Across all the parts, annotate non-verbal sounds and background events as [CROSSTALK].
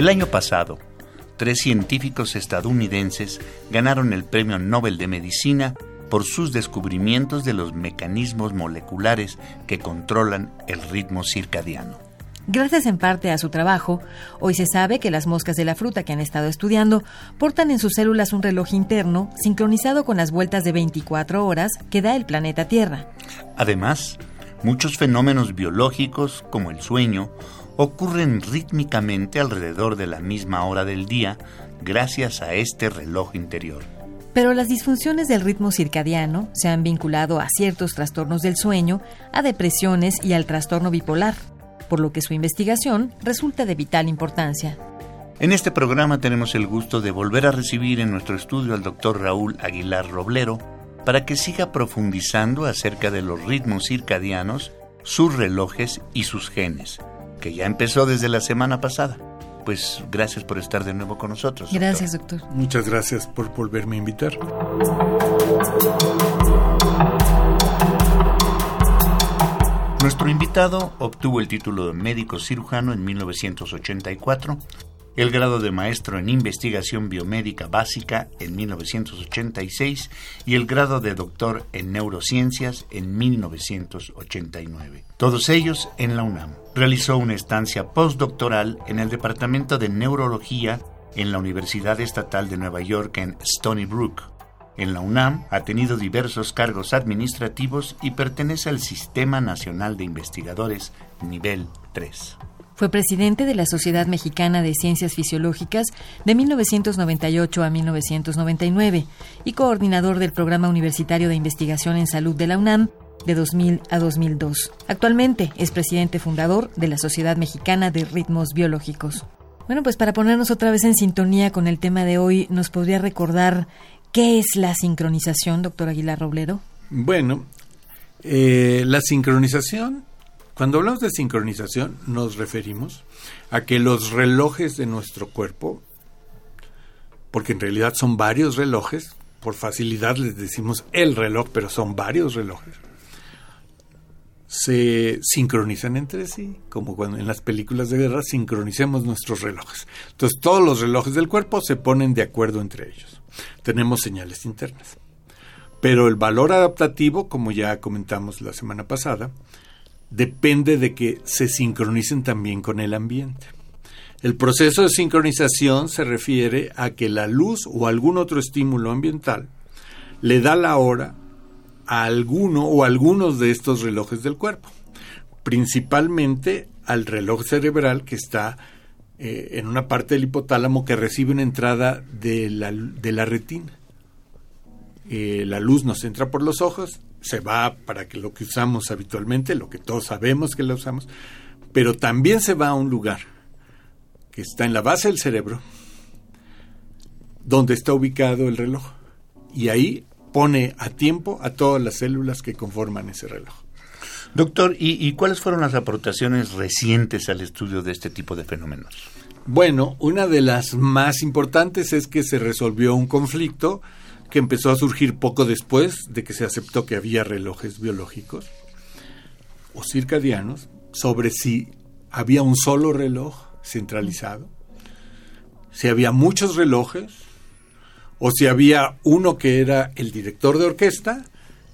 El año pasado, tres científicos estadounidenses ganaron el Premio Nobel de Medicina por sus descubrimientos de los mecanismos moleculares que controlan el ritmo circadiano. Gracias en parte a su trabajo, hoy se sabe que las moscas de la fruta que han estado estudiando portan en sus células un reloj interno sincronizado con las vueltas de 24 horas que da el planeta Tierra. Además, muchos fenómenos biológicos como el sueño ocurren rítmicamente alrededor de la misma hora del día gracias a este reloj interior. Pero las disfunciones del ritmo circadiano se han vinculado a ciertos trastornos del sueño, a depresiones y al trastorno bipolar, por lo que su investigación resulta de vital importancia. En este programa tenemos el gusto de volver a recibir en nuestro estudio al doctor Raúl Aguilar Roblero para que siga profundizando acerca de los ritmos circadianos, sus relojes y sus genes que ya empezó desde la semana pasada. Pues gracias por estar de nuevo con nosotros. Gracias, doctor. Muchas gracias por volverme a invitar. Nuestro invitado obtuvo el título de médico cirujano en 1984 el grado de maestro en investigación biomédica básica en 1986 y el grado de doctor en neurociencias en 1989. Todos ellos en la UNAM. Realizó una estancia postdoctoral en el Departamento de Neurología en la Universidad Estatal de Nueva York en Stony Brook. En la UNAM ha tenido diversos cargos administrativos y pertenece al Sistema Nacional de Investigadores nivel 3. Fue presidente de la Sociedad Mexicana de Ciencias Fisiológicas de 1998 a 1999 y coordinador del Programa Universitario de Investigación en Salud de la UNAM de 2000 a 2002. Actualmente es presidente fundador de la Sociedad Mexicana de Ritmos Biológicos. Bueno, pues para ponernos otra vez en sintonía con el tema de hoy, ¿nos podría recordar qué es la sincronización, doctor Aguilar Roblero? Bueno, eh, la sincronización cuando hablamos de sincronización nos referimos a que los relojes de nuestro cuerpo, porque en realidad son varios relojes, por facilidad les decimos el reloj, pero son varios relojes, se sincronizan entre sí, como cuando en las películas de guerra sincronicemos nuestros relojes. Entonces todos los relojes del cuerpo se ponen de acuerdo entre ellos. Tenemos señales internas. Pero el valor adaptativo, como ya comentamos la semana pasada, depende de que se sincronicen también con el ambiente. El proceso de sincronización se refiere a que la luz o algún otro estímulo ambiental le da la hora a alguno o algunos de estos relojes del cuerpo, principalmente al reloj cerebral que está eh, en una parte del hipotálamo que recibe una entrada de la, de la retina. Eh, la luz nos entra por los ojos se va para que lo que usamos habitualmente, lo que todos sabemos que la usamos, pero también se va a un lugar que está en la base del cerebro, donde está ubicado el reloj. Y ahí pone a tiempo a todas las células que conforman ese reloj. Doctor, ¿y, ¿y, cuáles fueron las aportaciones recientes al estudio de este tipo de fenómenos? Bueno, una de las más importantes es que se resolvió un conflicto que empezó a surgir poco después de que se aceptó que había relojes biológicos o circadianos sobre si había un solo reloj centralizado, si había muchos relojes o si había uno que era el director de orquesta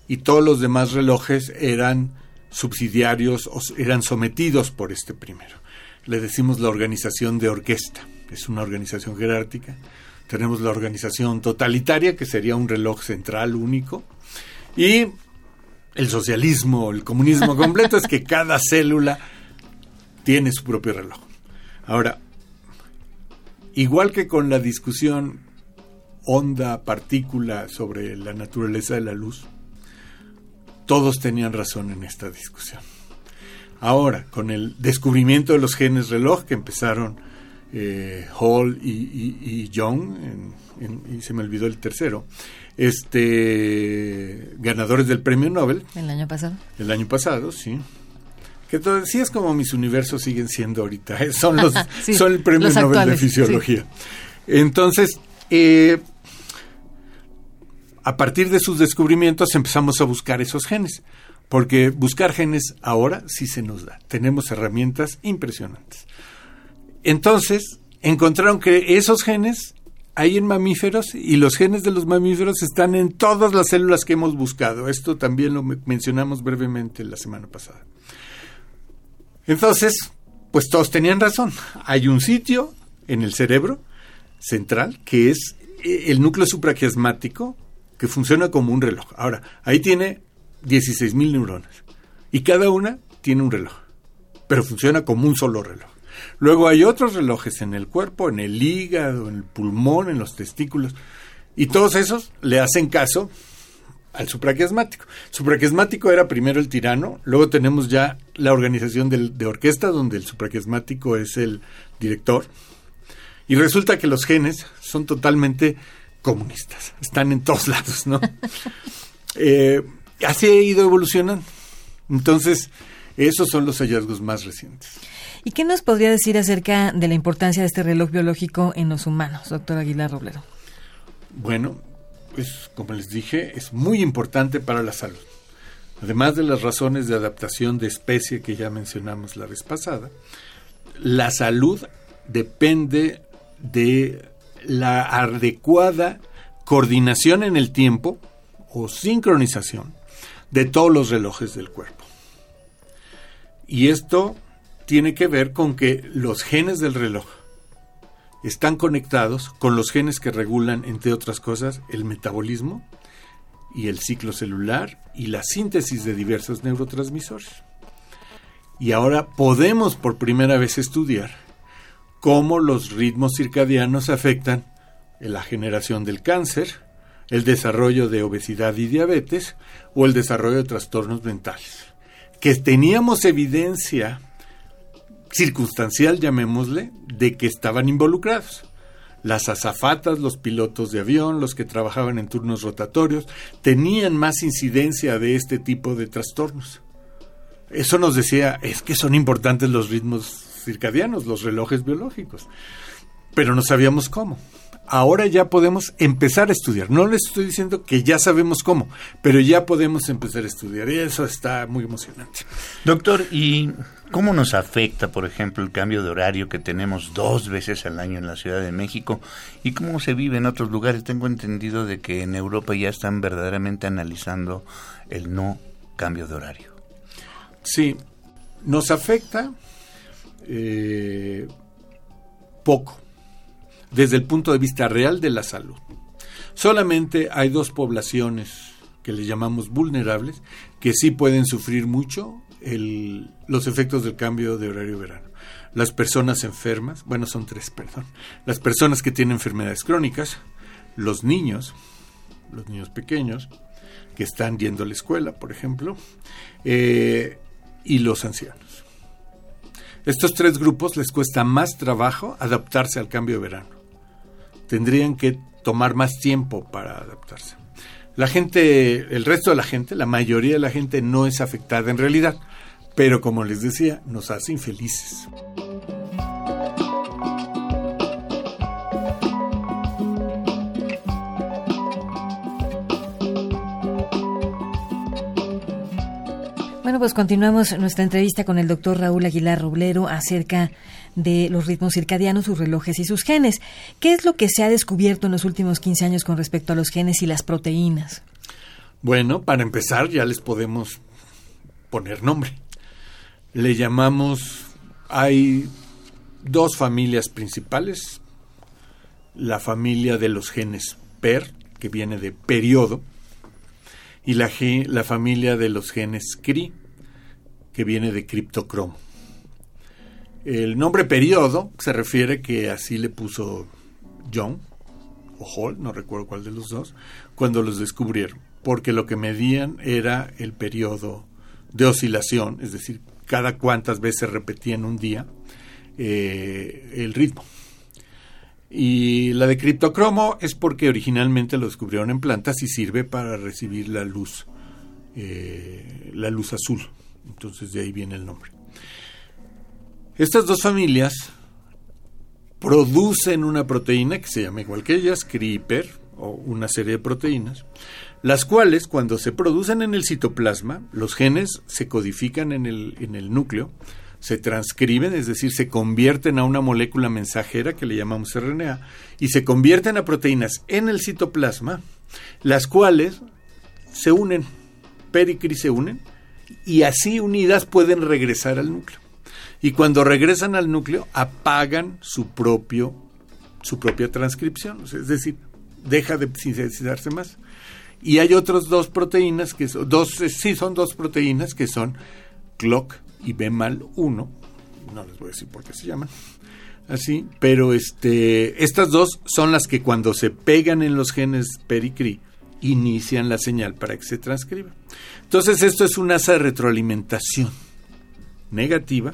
y todos los demás relojes eran subsidiarios o eran sometidos por este primero. Le decimos la organización de orquesta, es una organización jerárquica tenemos la organización totalitaria, que sería un reloj central único, y el socialismo, el comunismo [LAUGHS] completo es que cada célula tiene su propio reloj. Ahora, igual que con la discusión onda, partícula sobre la naturaleza de la luz, todos tenían razón en esta discusión. Ahora, con el descubrimiento de los genes reloj que empezaron eh, Hall y, Young, y se me olvidó el tercero, este ganadores del premio Nobel. El año pasado. El año pasado, sí. Que sí es como mis universos siguen siendo ahorita. ¿eh? Son los [LAUGHS] son el premio Nobel de fisiología. Entonces, eh, a partir de sus descubrimientos empezamos a buscar esos genes. Porque buscar genes ahora sí se nos da. Tenemos herramientas impresionantes. Entonces, encontraron que esos genes hay en mamíferos y los genes de los mamíferos están en todas las células que hemos buscado. Esto también lo mencionamos brevemente la semana pasada. Entonces, pues todos tenían razón. Hay un sitio en el cerebro central que es eh, el núcleo supraquiasmático que funciona como un reloj. Ahora, ahí tiene 16.000 neuronas y cada una tiene un reloj, pero funciona como un solo reloj. Luego hay otros relojes en el cuerpo, en el hígado, en el pulmón, en los testículos, y todos esos le hacen caso al supraquiasmático. Supraquiasmático era primero el tirano, luego tenemos ya la organización de orquesta, donde el supraquiasmático es el director, y resulta que los genes son totalmente comunistas, están en todos [LAUGHS] lados, ¿no? Eh, así ha ido evolucionando. Entonces, esos son los hallazgos más recientes. ¿Y qué nos podría decir acerca de la importancia de este reloj biológico en los humanos, doctor Aguilar Roblero? Bueno, pues como les dije, es muy importante para la salud. Además de las razones de adaptación de especie que ya mencionamos la vez pasada, la salud depende de la adecuada coordinación en el tiempo o sincronización de todos los relojes del cuerpo. Y esto tiene que ver con que los genes del reloj están conectados con los genes que regulan, entre otras cosas, el metabolismo y el ciclo celular y la síntesis de diversos neurotransmisores. Y ahora podemos por primera vez estudiar cómo los ritmos circadianos afectan la generación del cáncer, el desarrollo de obesidad y diabetes o el desarrollo de trastornos mentales. Que teníamos evidencia circunstancial, llamémosle, de que estaban involucrados. Las azafatas, los pilotos de avión, los que trabajaban en turnos rotatorios, tenían más incidencia de este tipo de trastornos. Eso nos decía, es que son importantes los ritmos circadianos, los relojes biológicos, pero no sabíamos cómo ahora ya podemos empezar a estudiar. No les estoy diciendo que ya sabemos cómo, pero ya podemos empezar a estudiar y eso está muy emocionante. Doctor, ¿y cómo nos afecta, por ejemplo, el cambio de horario que tenemos dos veces al año en la Ciudad de México y cómo se vive en otros lugares? Tengo entendido de que en Europa ya están verdaderamente analizando el no cambio de horario. Sí, nos afecta eh, poco desde el punto de vista real de la salud. Solamente hay dos poblaciones que le llamamos vulnerables que sí pueden sufrir mucho los efectos del cambio de horario verano. Las personas enfermas, bueno, son tres, [LAUGHS] perdón. Las personas que tienen enfermedades crónicas, los niños, los niños pequeños, que están yendo a la escuela, por ejemplo, eh, y los ancianos. Estos tres grupos les cuesta más trabajo adaptarse al cambio de verano tendrían que tomar más tiempo para adaptarse. La gente, el resto de la gente, la mayoría de la gente no es afectada en realidad, pero como les decía, nos hace infelices. Bueno, pues continuamos nuestra entrevista con el doctor Raúl Aguilar Roblero acerca de los ritmos circadianos, sus relojes y sus genes. ¿Qué es lo que se ha descubierto en los últimos 15 años con respecto a los genes y las proteínas? Bueno, para empezar ya les podemos poner nombre. Le llamamos, hay dos familias principales, la familia de los genes PER, que viene de periodo, y la, la familia de los genes CRI, que viene de criptocromo. El nombre periodo se refiere que así le puso John o Hall, no recuerdo cuál de los dos, cuando los descubrieron, porque lo que medían era el periodo de oscilación, es decir, cada cuántas veces repetía en un día eh, el ritmo. Y la de criptocromo es porque originalmente lo descubrieron en plantas y sirve para recibir la luz, eh, la luz azul. Entonces de ahí viene el nombre. Estas dos familias producen una proteína que se llama igual que ellas, CRIPER, o una serie de proteínas, las cuales cuando se producen en el citoplasma, los genes se codifican en el, en el núcleo, se transcriben, es decir, se convierten a una molécula mensajera que le llamamos RNA, y se convierten a proteínas en el citoplasma, las cuales se unen, pericri se unen, y así unidas pueden regresar al núcleo. Y cuando regresan al núcleo, apagan su propio su propia transcripción, es decir, deja de sintetizarse más. Y hay otras dos proteínas que son, dos, sí son dos proteínas que son CLOC y B mal 1, no les voy a decir por qué se llaman, así, pero este, estas dos son las que cuando se pegan en los genes pericri inician la señal para que se transcriba. Entonces esto es una asa de retroalimentación negativa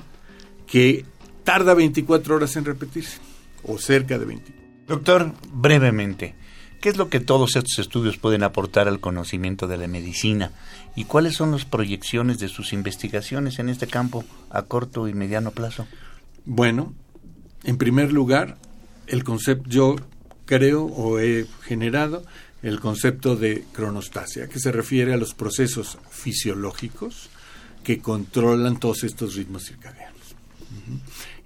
que tarda 24 horas en repetirse, o cerca de 24. Doctor, brevemente, ¿qué es lo que todos estos estudios pueden aportar al conocimiento de la medicina? ¿Y cuáles son las proyecciones de sus investigaciones en este campo a corto y mediano plazo? Bueno, en primer lugar, el concepto, yo creo o he generado el concepto de cronostasia, que se refiere a los procesos fisiológicos que controlan todos estos ritmos circadianos.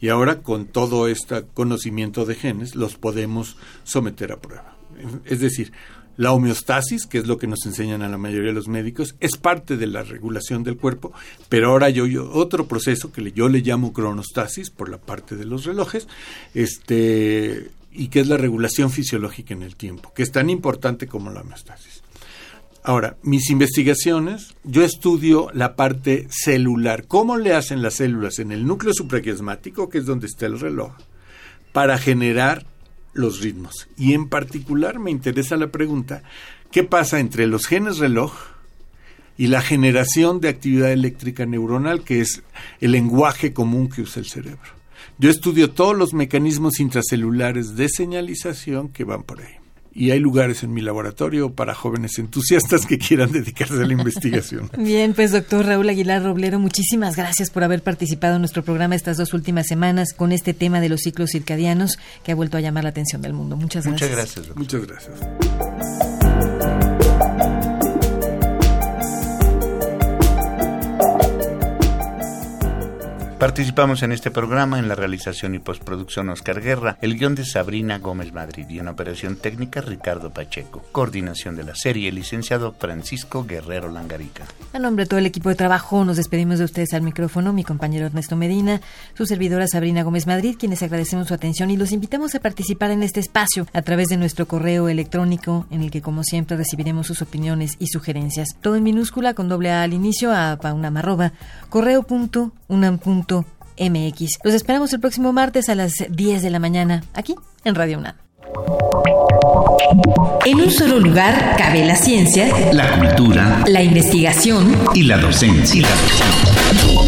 Y ahora con todo este conocimiento de genes los podemos someter a prueba. Es decir, la homeostasis, que es lo que nos enseñan a la mayoría de los médicos, es parte de la regulación del cuerpo, pero ahora yo, otro proceso que yo le llamo cronostasis por la parte de los relojes, este y que es la regulación fisiológica en el tiempo, que es tan importante como la homeostasis. Ahora, mis investigaciones, yo estudio la parte celular, cómo le hacen las células en el núcleo supraquiasmático, que es donde está el reloj, para generar los ritmos. Y en particular me interesa la pregunta, ¿qué pasa entre los genes reloj y la generación de actividad eléctrica neuronal, que es el lenguaje común que usa el cerebro? Yo estudio todos los mecanismos intracelulares de señalización que van por ahí y hay lugares en mi laboratorio para jóvenes entusiastas que quieran dedicarse a la investigación. [LAUGHS] Bien, pues doctor Raúl Aguilar Roblero, muchísimas gracias por haber participado en nuestro programa estas dos últimas semanas con este tema de los ciclos circadianos que ha vuelto a llamar la atención del mundo. Muchas gracias. Muchas gracias. Doctor. Muchas gracias. Participamos en este programa en la realización y postproducción Oscar Guerra, el guion de Sabrina Gómez Madrid y en operación técnica Ricardo Pacheco. Coordinación de la serie, licenciado Francisco Guerrero Langarica. A nombre de todo el equipo de trabajo, nos despedimos de ustedes al micrófono, mi compañero Ernesto Medina, su servidora Sabrina Gómez Madrid, quienes agradecemos su atención y los invitamos a participar en este espacio a través de nuestro correo electrónico, en el que como siempre recibiremos sus opiniones y sugerencias. Todo en minúscula con doble A al inicio a paunamarroba, correo.unam.mx. Los esperamos el próximo martes a las 10 de la mañana, aquí en Radio UNAM. En un solo lugar cabe la ciencia, la cultura la investigación y la docencia.